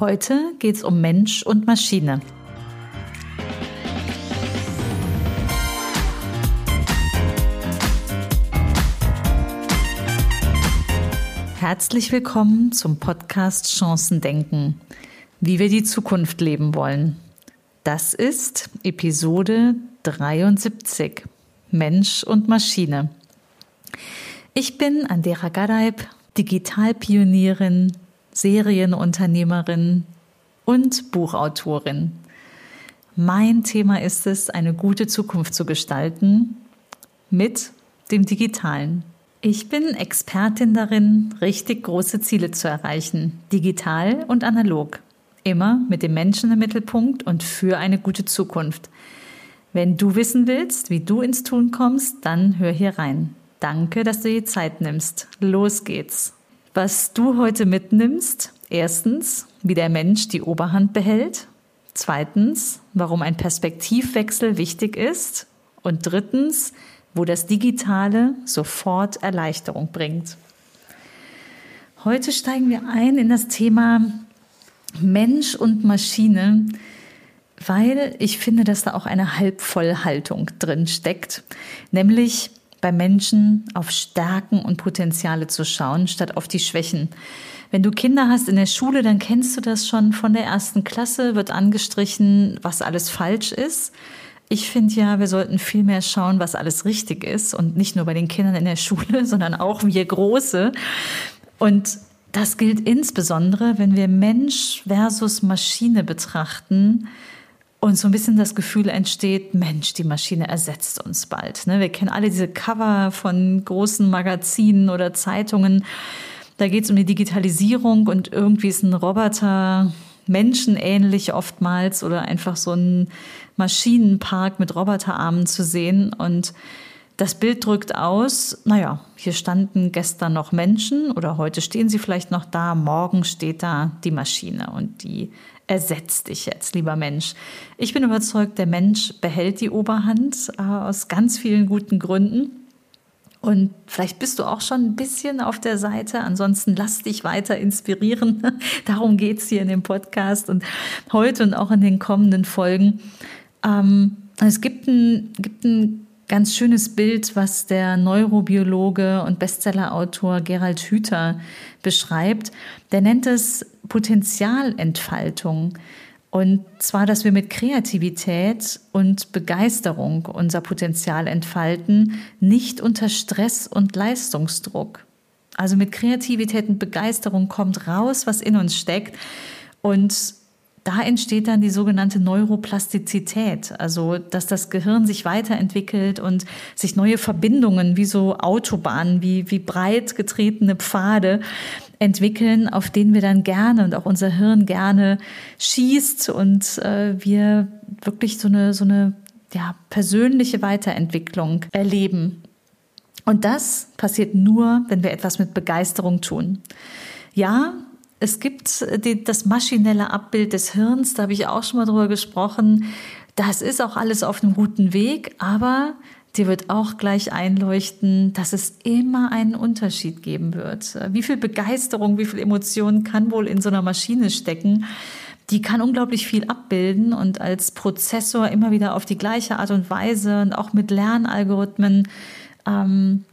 Heute geht es um Mensch und Maschine. Herzlich willkommen zum Podcast Chancen denken, wie wir die Zukunft leben wollen. Das ist Episode 73 Mensch und Maschine. Ich bin Andera Gadeib, Digitalpionierin, Serienunternehmerin und Buchautorin. Mein Thema ist es, eine gute Zukunft zu gestalten mit dem Digitalen. Ich bin Expertin darin, richtig große Ziele zu erreichen, digital und analog. Immer mit dem Menschen im Mittelpunkt und für eine gute Zukunft. Wenn du wissen willst, wie du ins Tun kommst, dann hör hier rein. Danke, dass du dir Zeit nimmst. Los geht's was du heute mitnimmst. Erstens, wie der Mensch die Oberhand behält. Zweitens, warum ein Perspektivwechsel wichtig ist. Und drittens, wo das Digitale sofort Erleichterung bringt. Heute steigen wir ein in das Thema Mensch und Maschine, weil ich finde, dass da auch eine Halbvollhaltung drin steckt, nämlich bei Menschen auf Stärken und Potenziale zu schauen, statt auf die Schwächen. Wenn du Kinder hast in der Schule, dann kennst du das schon von der ersten Klasse, wird angestrichen, was alles falsch ist. Ich finde ja, wir sollten viel mehr schauen, was alles richtig ist und nicht nur bei den Kindern in der Schule, sondern auch wir Große. Und das gilt insbesondere, wenn wir Mensch versus Maschine betrachten und so ein bisschen das Gefühl entsteht, Mensch, die Maschine ersetzt uns bald. Ne? Wir kennen alle diese Cover von großen Magazinen oder Zeitungen. Da geht es um die Digitalisierung und irgendwie ist ein Roboter menschenähnlich oftmals oder einfach so ein Maschinenpark mit Roboterarmen zu sehen. Und das Bild drückt aus, naja, hier standen gestern noch Menschen oder heute stehen sie vielleicht noch da, morgen steht da die Maschine und die ersetzt dich jetzt, lieber Mensch. Ich bin überzeugt, der Mensch behält die Oberhand äh, aus ganz vielen guten Gründen. Und vielleicht bist du auch schon ein bisschen auf der Seite. Ansonsten lass dich weiter inspirieren. Darum geht es hier in dem Podcast und heute und auch in den kommenden Folgen. Ähm, es gibt ein, gibt ein ganz schönes Bild, was der Neurobiologe und Bestsellerautor Gerald Hüther beschreibt. Der nennt es Potenzialentfaltung. Und zwar, dass wir mit Kreativität und Begeisterung unser Potenzial entfalten, nicht unter Stress und Leistungsdruck. Also mit Kreativität und Begeisterung kommt raus, was in uns steckt. Und da entsteht dann die sogenannte Neuroplastizität, also dass das Gehirn sich weiterentwickelt und sich neue Verbindungen wie so Autobahnen, wie, wie breit getretene Pfade entwickeln, auf denen wir dann gerne und auch unser Hirn gerne schießt und äh, wir wirklich so eine, so eine ja, persönliche Weiterentwicklung erleben. Und das passiert nur, wenn wir etwas mit Begeisterung tun. Ja, es gibt die, das maschinelle Abbild des Hirns, da habe ich auch schon mal drüber gesprochen. Das ist auch alles auf einem guten Weg, aber dir wird auch gleich einleuchten, dass es immer einen Unterschied geben wird. Wie viel Begeisterung, wie viel Emotionen kann wohl in so einer Maschine stecken? Die kann unglaublich viel abbilden und als Prozessor immer wieder auf die gleiche Art und Weise und auch mit Lernalgorithmen ähm,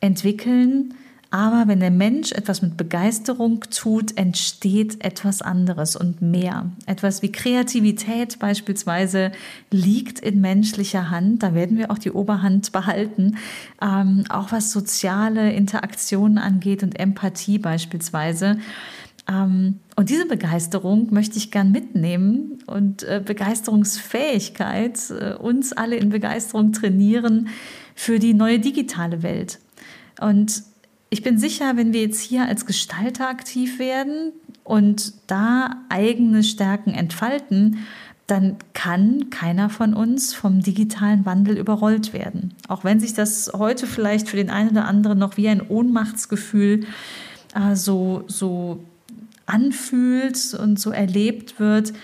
entwickeln aber wenn der Mensch etwas mit Begeisterung tut, entsteht etwas anderes und mehr. Etwas wie Kreativität beispielsweise liegt in menschlicher Hand. Da werden wir auch die Oberhand behalten. Ähm, auch was soziale Interaktionen angeht und Empathie beispielsweise. Ähm, und diese Begeisterung möchte ich gern mitnehmen und äh, Begeisterungsfähigkeit, äh, uns alle in Begeisterung trainieren für die neue digitale Welt. Und ich bin sicher, wenn wir jetzt hier als Gestalter aktiv werden und da eigene Stärken entfalten, dann kann keiner von uns vom digitalen Wandel überrollt werden. Auch wenn sich das heute vielleicht für den einen oder anderen noch wie ein Ohnmachtsgefühl äh, so, so anfühlt und so erlebt wird,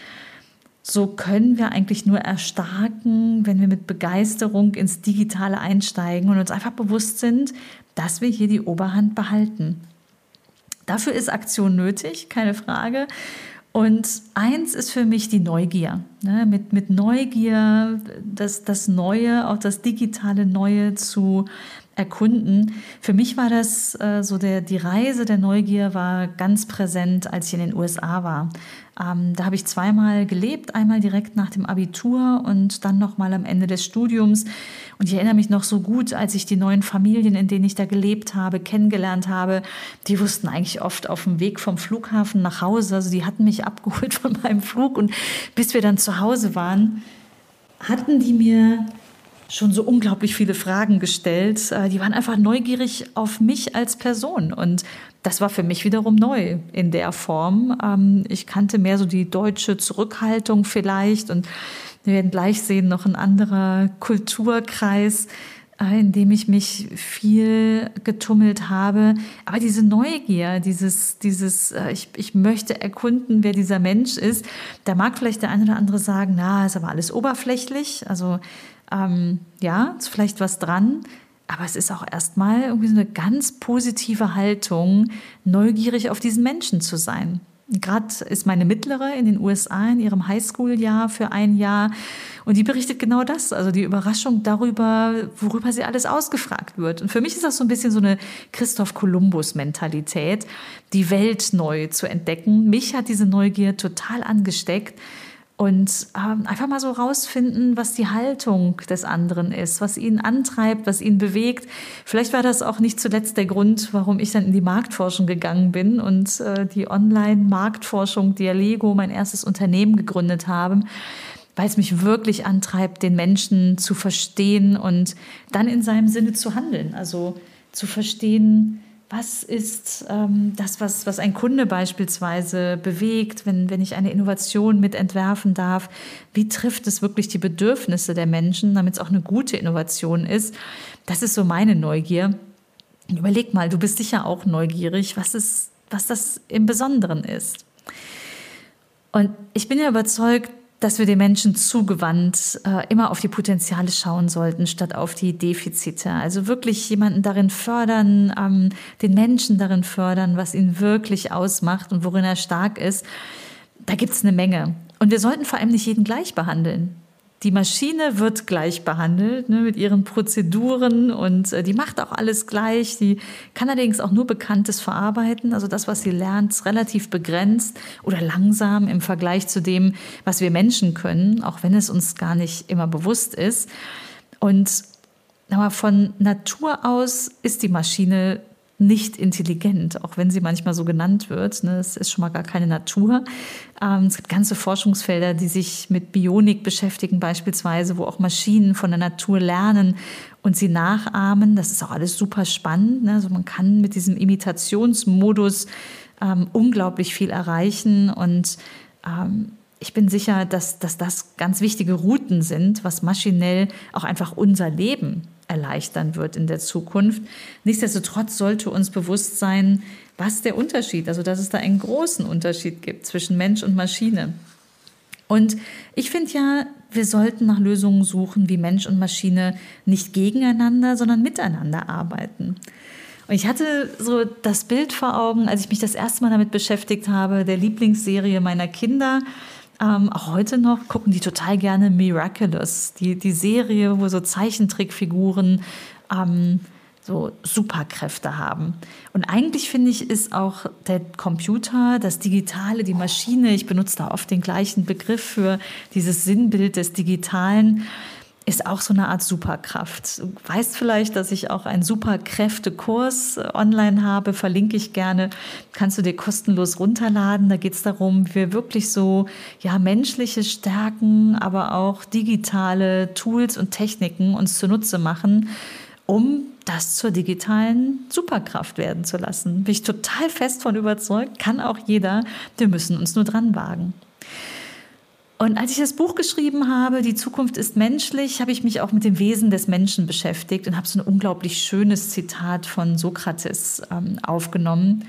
so können wir eigentlich nur erstarken, wenn wir mit Begeisterung ins Digitale einsteigen und uns einfach bewusst sind, dass wir hier die Oberhand behalten. Dafür ist Aktion nötig, keine Frage. Und eins ist für mich die Neugier. Ne? Mit, mit Neugier das, das Neue, auch das digitale Neue zu erkunden. Für mich war das äh, so der, die Reise der Neugier war ganz präsent, als ich in den USA war. Ähm, da habe ich zweimal gelebt, einmal direkt nach dem Abitur und dann noch mal am Ende des Studiums. Und ich erinnere mich noch so gut, als ich die neuen Familien, in denen ich da gelebt habe, kennengelernt habe. Die wussten eigentlich oft auf dem Weg vom Flughafen nach Hause. Also die hatten mich abgeholt von meinem Flug und bis wir dann zu Hause waren, hatten die mir schon so unglaublich viele Fragen gestellt. Äh, die waren einfach neugierig auf mich als Person. Und das war für mich wiederum neu in der Form. Ähm, ich kannte mehr so die deutsche Zurückhaltung vielleicht und wir werden gleich sehen, noch ein anderer Kulturkreis, äh, in dem ich mich viel getummelt habe. Aber diese Neugier, dieses, dieses, äh, ich, ich möchte erkunden, wer dieser Mensch ist, da mag vielleicht der eine oder andere sagen, na, ist aber alles oberflächlich. Also ähm, ja, ist vielleicht was dran. Aber es ist auch erstmal irgendwie so eine ganz positive Haltung, neugierig auf diesen Menschen zu sein. Gerade ist meine Mittlere in den USA in ihrem Highschool-Jahr für ein Jahr und die berichtet genau das, also die Überraschung darüber, worüber sie alles ausgefragt wird. Und für mich ist das so ein bisschen so eine Christoph Kolumbus-Mentalität, die Welt neu zu entdecken. Mich hat diese Neugier total angesteckt und ähm, einfach mal so rausfinden, was die Haltung des anderen ist, was ihn antreibt, was ihn bewegt. Vielleicht war das auch nicht zuletzt der Grund, warum ich dann in die Marktforschung gegangen bin und äh, die Online-Marktforschung Dialego, mein erstes Unternehmen gegründet habe, weil es mich wirklich antreibt, den Menschen zu verstehen und dann in seinem Sinne zu handeln. Also zu verstehen, was ist ähm, das, was, was ein Kunde beispielsweise bewegt, wenn, wenn ich eine Innovation mit entwerfen darf? Wie trifft es wirklich die Bedürfnisse der Menschen, damit es auch eine gute Innovation ist? Das ist so meine Neugier. Überleg mal, du bist sicher auch neugierig, was, ist, was das im Besonderen ist. Und ich bin ja überzeugt, dass wir den Menschen zugewandt äh, immer auf die Potenziale schauen sollten, statt auf die Defizite. Also wirklich jemanden darin fördern, ähm, den Menschen darin fördern, was ihn wirklich ausmacht und worin er stark ist. Da gibt es eine Menge. Und wir sollten vor allem nicht jeden gleich behandeln. Die Maschine wird gleich behandelt ne, mit ihren Prozeduren und äh, die macht auch alles gleich. Die kann allerdings auch nur Bekanntes verarbeiten. Also das, was sie lernt, ist relativ begrenzt oder langsam im Vergleich zu dem, was wir Menschen können, auch wenn es uns gar nicht immer bewusst ist. Und aber von Natur aus ist die Maschine nicht intelligent, auch wenn sie manchmal so genannt wird. Ne? Es ist schon mal gar keine Natur. Ähm, es gibt ganze Forschungsfelder, die sich mit Bionik beschäftigen, beispielsweise, wo auch Maschinen von der Natur lernen und sie nachahmen. Das ist auch alles super spannend. Ne? Also man kann mit diesem Imitationsmodus ähm, unglaublich viel erreichen und ähm, ich bin sicher, dass, dass das ganz wichtige Routen sind, was maschinell auch einfach unser Leben erleichtern wird in der Zukunft. Nichtsdestotrotz sollte uns bewusst sein, was der Unterschied, also dass es da einen großen Unterschied gibt zwischen Mensch und Maschine. Und ich finde ja, wir sollten nach Lösungen suchen, wie Mensch und Maschine nicht gegeneinander, sondern miteinander arbeiten. Und ich hatte so das Bild vor Augen, als ich mich das erste Mal damit beschäftigt habe, der Lieblingsserie meiner Kinder ähm, auch heute noch gucken die total gerne Miraculous, die, die Serie, wo so Zeichentrickfiguren ähm, so Superkräfte haben. Und eigentlich finde ich, ist auch der Computer, das Digitale, die Maschine, ich benutze da oft den gleichen Begriff für dieses Sinnbild des Digitalen, ist auch so eine Art Superkraft. Du weißt vielleicht, dass ich auch einen Superkräftekurs äh, online habe, verlinke ich gerne. Kannst du dir kostenlos runterladen. Da geht es darum, wie wir wirklich so ja, menschliche Stärken, aber auch digitale Tools und Techniken uns zunutze machen, um das zur digitalen Superkraft werden zu lassen. Bin ich total fest von überzeugt, kann auch jeder. Wir müssen uns nur dran wagen. Und als ich das Buch geschrieben habe, Die Zukunft ist menschlich, habe ich mich auch mit dem Wesen des Menschen beschäftigt und habe so ein unglaublich schönes Zitat von Sokrates ähm, aufgenommen.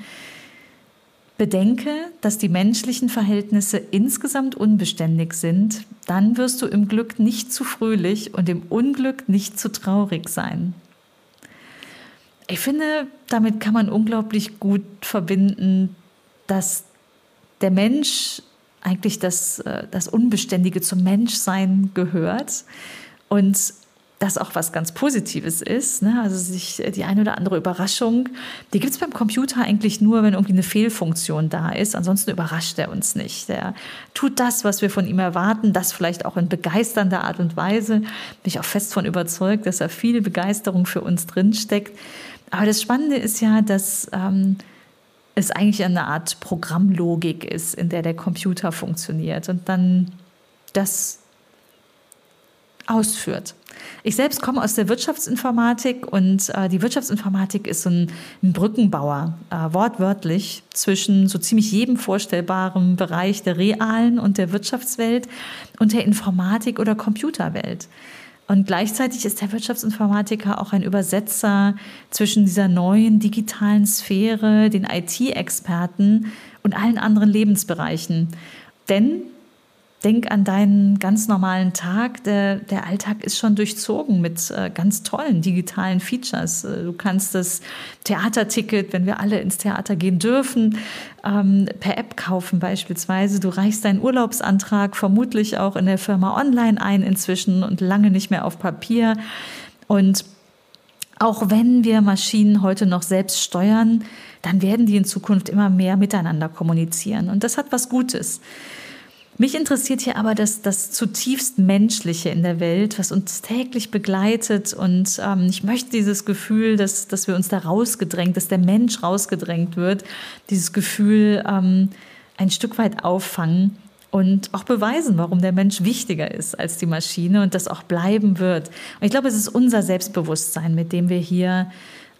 Bedenke, dass die menschlichen Verhältnisse insgesamt unbeständig sind, dann wirst du im Glück nicht zu fröhlich und im Unglück nicht zu traurig sein. Ich finde, damit kann man unglaublich gut verbinden, dass der Mensch eigentlich das, äh, das Unbeständige zum Menschsein gehört. Und das auch was ganz Positives ist. Ne? Also sich äh, die eine oder andere Überraschung, die gibt es beim Computer eigentlich nur, wenn irgendwie eine Fehlfunktion da ist. Ansonsten überrascht er uns nicht. Der tut das, was wir von ihm erwarten, das vielleicht auch in begeisternder Art und Weise. Bin ich auch fest von überzeugt, dass da viel Begeisterung für uns drinsteckt. Aber das Spannende ist ja, dass ähm, es eigentlich eine Art Programmlogik ist, in der der Computer funktioniert und dann das ausführt. Ich selbst komme aus der Wirtschaftsinformatik und äh, die Wirtschaftsinformatik ist so ein, ein Brückenbauer, äh, wortwörtlich, zwischen so ziemlich jedem vorstellbaren Bereich der realen und der Wirtschaftswelt und der Informatik oder Computerwelt. Und gleichzeitig ist der Wirtschaftsinformatiker auch ein Übersetzer zwischen dieser neuen digitalen Sphäre, den IT-Experten und allen anderen Lebensbereichen. Denn Denk an deinen ganz normalen Tag. Der, der Alltag ist schon durchzogen mit äh, ganz tollen digitalen Features. Äh, du kannst das Theaterticket, wenn wir alle ins Theater gehen dürfen, ähm, per App kaufen beispielsweise. Du reichst deinen Urlaubsantrag vermutlich auch in der Firma online ein inzwischen und lange nicht mehr auf Papier. Und auch wenn wir Maschinen heute noch selbst steuern, dann werden die in Zukunft immer mehr miteinander kommunizieren. Und das hat was Gutes. Mich interessiert hier aber das, das zutiefst Menschliche in der Welt, was uns täglich begleitet. Und ähm, ich möchte dieses Gefühl, dass, dass wir uns da rausgedrängt, dass der Mensch rausgedrängt wird, dieses Gefühl ähm, ein Stück weit auffangen und auch beweisen, warum der Mensch wichtiger ist als die Maschine und das auch bleiben wird. Und ich glaube, es ist unser Selbstbewusstsein, mit dem wir hier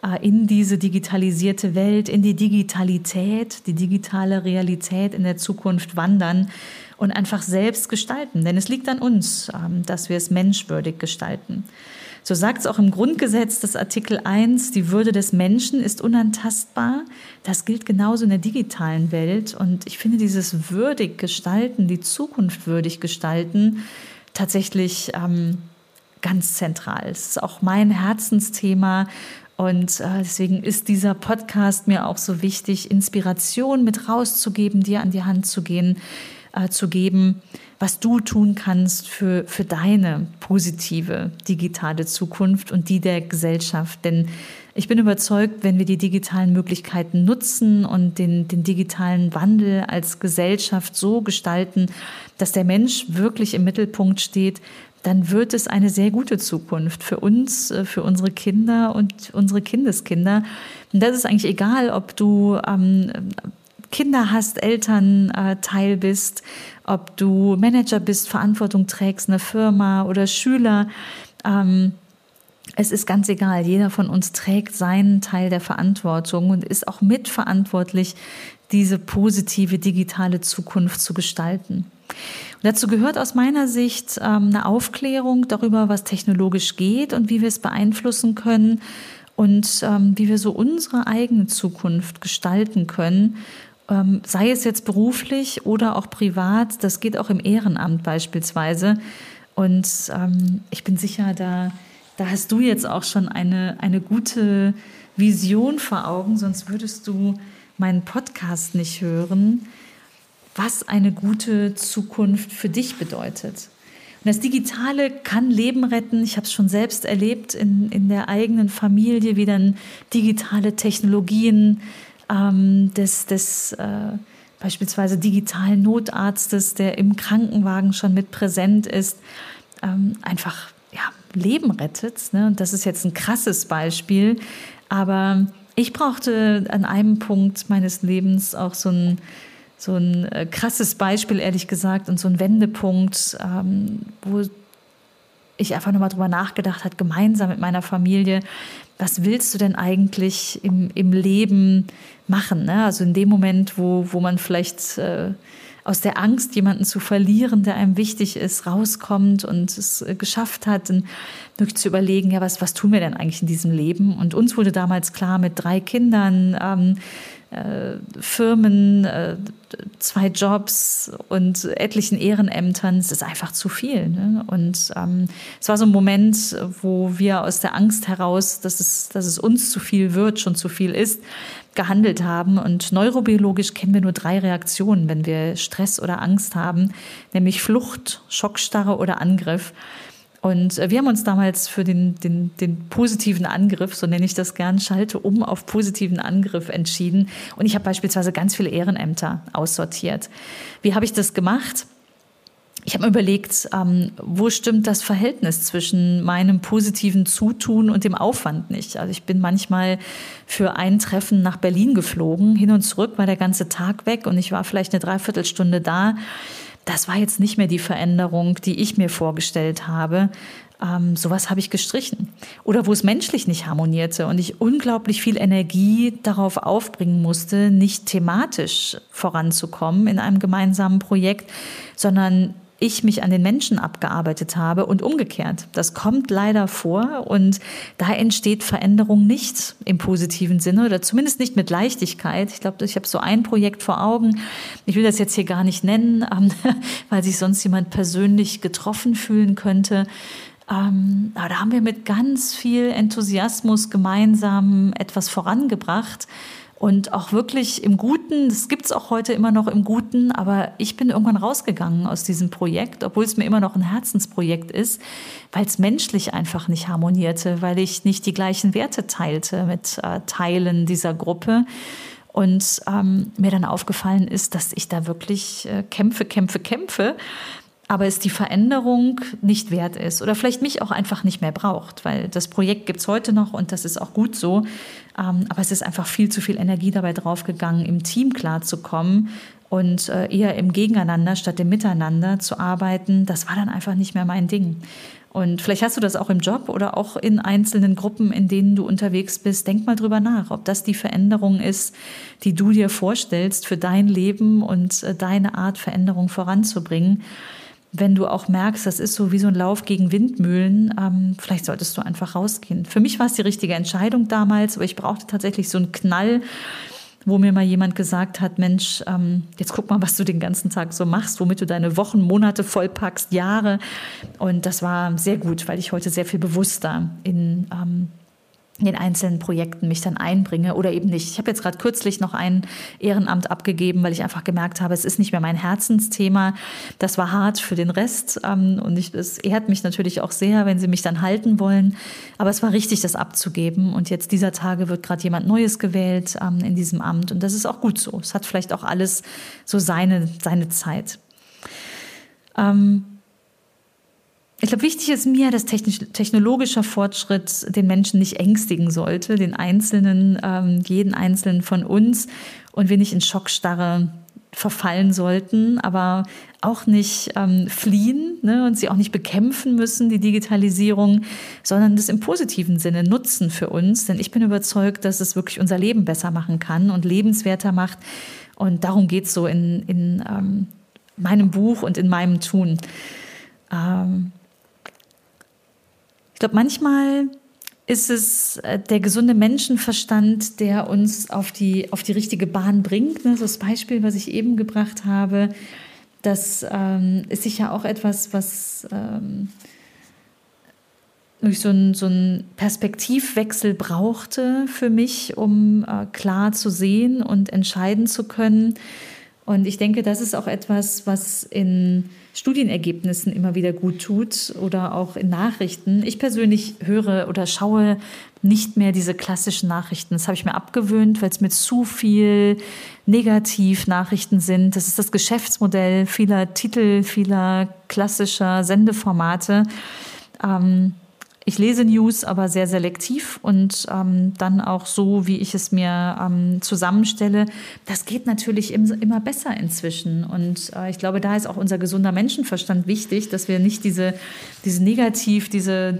äh, in diese digitalisierte Welt, in die Digitalität, die digitale Realität in der Zukunft wandern und einfach selbst gestalten. Denn es liegt an uns, ähm, dass wir es menschwürdig gestalten. So sagt es auch im Grundgesetz des Artikel 1, die Würde des Menschen ist unantastbar. Das gilt genauso in der digitalen Welt. Und ich finde dieses würdig gestalten, die Zukunft würdig gestalten, tatsächlich ähm, ganz zentral. Es ist auch mein Herzensthema. Und äh, deswegen ist dieser Podcast mir auch so wichtig, Inspiration mit rauszugeben, dir an die Hand zu gehen, äh, zu geben, was du tun kannst für, für deine positive digitale Zukunft und die der Gesellschaft. Denn ich bin überzeugt, wenn wir die digitalen Möglichkeiten nutzen und den, den digitalen Wandel als Gesellschaft so gestalten, dass der Mensch wirklich im Mittelpunkt steht, dann wird es eine sehr gute Zukunft für uns, äh, für unsere Kinder und unsere Kindeskinder. Und das ist eigentlich egal, ob du ähm, Kinder hast, Elternteil äh, bist, ob du Manager bist, Verantwortung trägst, eine Firma oder Schüler. Ähm, es ist ganz egal, jeder von uns trägt seinen Teil der Verantwortung und ist auch mitverantwortlich, diese positive digitale Zukunft zu gestalten. Und dazu gehört aus meiner Sicht ähm, eine Aufklärung darüber, was technologisch geht und wie wir es beeinflussen können und ähm, wie wir so unsere eigene Zukunft gestalten können ähm, sei es jetzt beruflich oder auch privat, das geht auch im Ehrenamt beispielsweise. Und ähm, ich bin sicher, da, da hast du jetzt auch schon eine, eine gute Vision vor Augen, sonst würdest du meinen Podcast nicht hören, was eine gute Zukunft für dich bedeutet. Und das Digitale kann Leben retten. Ich habe es schon selbst erlebt in, in der eigenen Familie, wie dann digitale Technologien ähm, des, des äh, beispielsweise digitalen Notarztes, der im Krankenwagen schon mit präsent ist, ähm, einfach ja, Leben rettet. Ne? Und das ist jetzt ein krasses Beispiel, aber ich brauchte an einem Punkt meines Lebens auch so ein, so ein äh, krasses Beispiel, ehrlich gesagt, und so ein Wendepunkt, ähm, wo ich einfach nochmal drüber nachgedacht habe, gemeinsam mit meiner Familie, was willst du denn eigentlich im, im Leben machen? Ne? Also in dem Moment, wo, wo man vielleicht äh, aus der Angst, jemanden zu verlieren, der einem wichtig ist, rauskommt und es äh, geschafft hat, dann wirklich zu überlegen, ja, was, was tun wir denn eigentlich in diesem Leben? Und uns wurde damals klar, mit drei Kindern, ähm, äh, Firmen, äh, zwei Jobs und etlichen Ehrenämtern, es ist einfach zu viel. Ne? Und ähm, es war so ein Moment, wo wir aus der Angst heraus, dass es, dass es uns zu viel wird, schon zu viel ist, gehandelt haben. Und neurobiologisch kennen wir nur drei Reaktionen, wenn wir Stress oder Angst haben, nämlich Flucht, Schockstarre oder Angriff. Und äh, wir haben uns damals für den, den, den positiven Angriff, so nenne ich das gern, schalte um auf positiven Angriff entschieden. Und ich habe beispielsweise ganz viele Ehrenämter aussortiert. Wie habe ich das gemacht? Ich habe mir überlegt, ähm, wo stimmt das Verhältnis zwischen meinem positiven Zutun und dem Aufwand nicht? Also ich bin manchmal für ein Treffen nach Berlin geflogen, hin und zurück war der ganze Tag weg und ich war vielleicht eine Dreiviertelstunde da das war jetzt nicht mehr die Veränderung, die ich mir vorgestellt habe. Ähm, sowas habe ich gestrichen. Oder wo es menschlich nicht harmonierte und ich unglaublich viel Energie darauf aufbringen musste, nicht thematisch voranzukommen in einem gemeinsamen Projekt, sondern ich mich an den Menschen abgearbeitet habe und umgekehrt. Das kommt leider vor und da entsteht Veränderung nicht im positiven Sinne oder zumindest nicht mit Leichtigkeit. Ich glaube, ich habe so ein Projekt vor Augen. Ich will das jetzt hier gar nicht nennen, ähm, weil sich sonst jemand persönlich getroffen fühlen könnte. Ähm, aber da haben wir mit ganz viel Enthusiasmus gemeinsam etwas vorangebracht und auch wirklich im Guten, das gibt es auch heute immer noch im Guten, aber ich bin irgendwann rausgegangen aus diesem Projekt, obwohl es mir immer noch ein Herzensprojekt ist, weil es menschlich einfach nicht harmonierte, weil ich nicht die gleichen Werte teilte mit äh, Teilen dieser Gruppe. Und ähm, mir dann aufgefallen ist, dass ich da wirklich äh, kämpfe, kämpfe, kämpfe aber es die Veränderung nicht wert ist oder vielleicht mich auch einfach nicht mehr braucht, weil das Projekt gibt es heute noch und das ist auch gut so. Ähm, aber es ist einfach viel zu viel Energie dabei draufgegangen, im Team klarzukommen und äh, eher im Gegeneinander statt im Miteinander zu arbeiten. Das war dann einfach nicht mehr mein Ding. Und vielleicht hast du das auch im Job oder auch in einzelnen Gruppen, in denen du unterwegs bist. Denk mal drüber nach, ob das die Veränderung ist, die du dir vorstellst für dein Leben und äh, deine Art, Veränderung voranzubringen wenn du auch merkst, das ist so wie so ein Lauf gegen Windmühlen, ähm, vielleicht solltest du einfach rausgehen. Für mich war es die richtige Entscheidung damals, aber ich brauchte tatsächlich so einen Knall, wo mir mal jemand gesagt hat, Mensch, ähm, jetzt guck mal, was du den ganzen Tag so machst, womit du deine Wochen, Monate vollpackst, Jahre. Und das war sehr gut, weil ich heute sehr viel bewusster in ähm, in den einzelnen Projekten mich dann einbringe oder eben nicht. Ich habe jetzt gerade kürzlich noch ein Ehrenamt abgegeben, weil ich einfach gemerkt habe, es ist nicht mehr mein Herzensthema. Das war hart für den Rest ähm, und ich, es ehrt mich natürlich auch sehr, wenn sie mich dann halten wollen. Aber es war richtig, das abzugeben und jetzt dieser Tage wird gerade jemand Neues gewählt ähm, in diesem Amt und das ist auch gut so. Es hat vielleicht auch alles so seine, seine Zeit. Ähm, ich glaube, wichtig ist mir, dass technologischer Fortschritt den Menschen nicht ängstigen sollte, den Einzelnen, ähm, jeden Einzelnen von uns und wir nicht in Schockstarre verfallen sollten, aber auch nicht ähm, fliehen ne, und sie auch nicht bekämpfen müssen, die Digitalisierung, sondern das im positiven Sinne nutzen für uns. Denn ich bin überzeugt, dass es wirklich unser Leben besser machen kann und lebenswerter macht. Und darum geht es so in, in ähm, meinem Buch und in meinem Tun. Ähm, glaube, manchmal ist es äh, der gesunde Menschenverstand, der uns auf die, auf die richtige Bahn bringt. Ne? So das Beispiel, was ich eben gebracht habe, das ähm, ist sicher auch etwas, was ähm, durch so einen so Perspektivwechsel brauchte für mich, um äh, klar zu sehen und entscheiden zu können. Und ich denke, das ist auch etwas, was in Studienergebnissen immer wieder gut tut oder auch in Nachrichten. Ich persönlich höre oder schaue nicht mehr diese klassischen Nachrichten. Das habe ich mir abgewöhnt, weil es mir zu viel Negativnachrichten sind. Das ist das Geschäftsmodell vieler Titel, vieler klassischer Sendeformate. Ähm, ich lese News, aber sehr selektiv und ähm, dann auch so, wie ich es mir ähm, zusammenstelle. Das geht natürlich im, immer besser inzwischen. Und äh, ich glaube, da ist auch unser gesunder Menschenverstand wichtig, dass wir nicht diese, diese Negativ, diese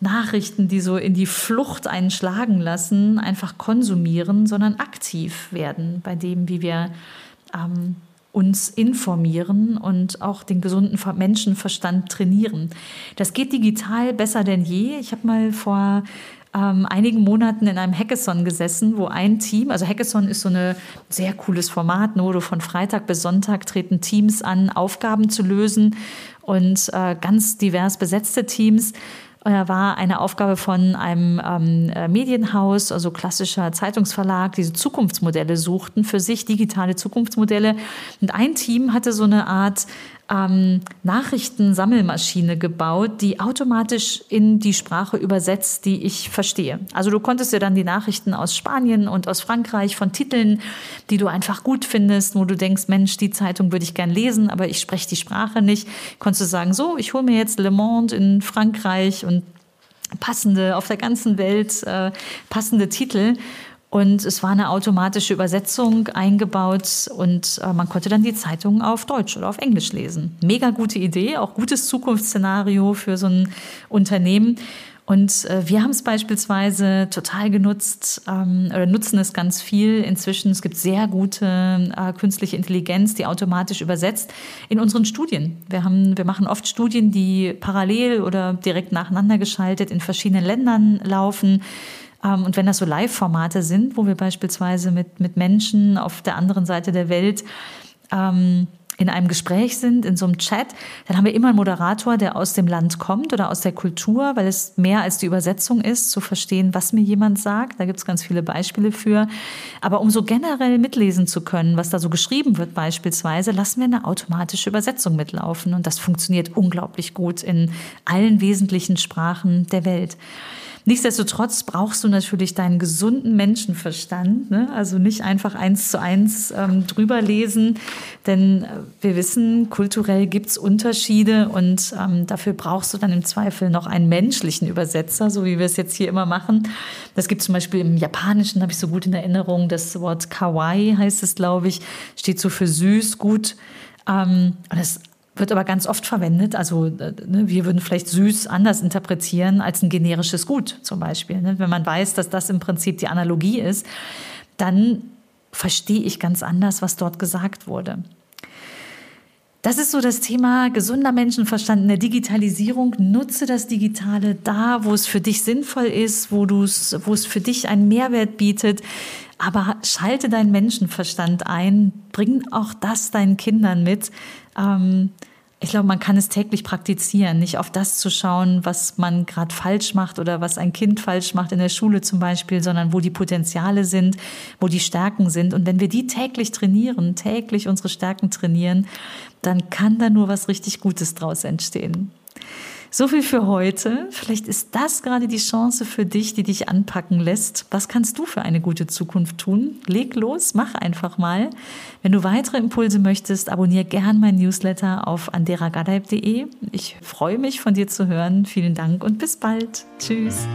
Nachrichten, die so in die Flucht einschlagen lassen, einfach konsumieren, sondern aktiv werden bei dem, wie wir ähm, uns informieren und auch den gesunden Menschenverstand trainieren. Das geht digital besser denn je. Ich habe mal vor ähm, einigen Monaten in einem Hackathon gesessen, wo ein Team, also Hackathon ist so ein sehr cooles Format, nur von Freitag bis Sonntag treten Teams an, Aufgaben zu lösen und äh, ganz divers besetzte Teams. Äh, war eine Aufgabe von einem ähm, äh, Medienhaus, also klassischer Zeitungsverlag, diese Zukunftsmodelle suchten für sich, digitale Zukunftsmodelle. Und ein Team hatte so eine Art ähm, Nachrichtensammelmaschine gebaut, die automatisch in die Sprache übersetzt, die ich verstehe. Also du konntest dir dann die Nachrichten aus Spanien und aus Frankreich von Titeln, die du einfach gut findest, wo du denkst, Mensch, die Zeitung würde ich gern lesen, aber ich spreche die Sprache nicht, konntest du sagen, so, ich hole mir jetzt Le Monde in Frankreich und passende auf der ganzen Welt äh, passende Titel und es war eine automatische Übersetzung eingebaut und äh, man konnte dann die Zeitung auf Deutsch oder auf Englisch lesen. Mega gute Idee, auch gutes Zukunftsszenario für so ein Unternehmen. Und äh, wir haben es beispielsweise total genutzt ähm, oder nutzen es ganz viel inzwischen. Es gibt sehr gute äh, künstliche Intelligenz, die automatisch übersetzt in unseren Studien. Wir, haben, wir machen oft Studien, die parallel oder direkt nacheinander geschaltet in verschiedenen Ländern laufen und wenn das so Live-Formate sind, wo wir beispielsweise mit, mit Menschen auf der anderen Seite der Welt ähm, in einem Gespräch sind, in so einem Chat, dann haben wir immer einen Moderator, der aus dem Land kommt oder aus der Kultur, weil es mehr als die Übersetzung ist, zu verstehen, was mir jemand sagt. Da gibt es ganz viele Beispiele für. Aber um so generell mitlesen zu können, was da so geschrieben wird beispielsweise, lassen wir eine automatische Übersetzung mitlaufen. Und das funktioniert unglaublich gut in allen wesentlichen Sprachen der Welt. Nichtsdestotrotz brauchst du natürlich deinen gesunden Menschenverstand, ne? also nicht einfach eins zu eins ähm, drüber lesen, denn äh, wir wissen, kulturell gibt's Unterschiede und ähm, dafür brauchst du dann im Zweifel noch einen menschlichen Übersetzer, so wie wir es jetzt hier immer machen. Das gibt zum Beispiel im Japanischen, habe ich so gut in Erinnerung, das Wort Kawaii heißt es, glaube ich, steht so für süß, gut. Ähm, und das wird aber ganz oft verwendet. Also äh, ne, wir würden vielleicht süß anders interpretieren als ein generisches Gut zum Beispiel. Ne? Wenn man weiß, dass das im Prinzip die Analogie ist, dann verstehe ich ganz anders, was dort gesagt wurde. Das ist so das Thema gesunder Menschenverstand in der Digitalisierung. Nutze das Digitale da, wo es für dich sinnvoll ist, wo, wo es für dich einen Mehrwert bietet. Aber schalte deinen Menschenverstand ein, bring auch das deinen Kindern mit. Ähm, ich glaube, man kann es täglich praktizieren, nicht auf das zu schauen, was man gerade falsch macht oder was ein Kind falsch macht in der Schule zum Beispiel, sondern wo die Potenziale sind, wo die Stärken sind. Und wenn wir die täglich trainieren, täglich unsere Stärken trainieren, dann kann da nur was richtig Gutes draus entstehen. So viel für heute. Vielleicht ist das gerade die Chance für dich, die dich anpacken lässt. Was kannst du für eine gute Zukunft tun? Leg los, mach einfach mal. Wenn du weitere Impulse möchtest, abonniere gern mein Newsletter auf anderagadeib.de. Ich freue mich, von dir zu hören. Vielen Dank und bis bald. Tschüss.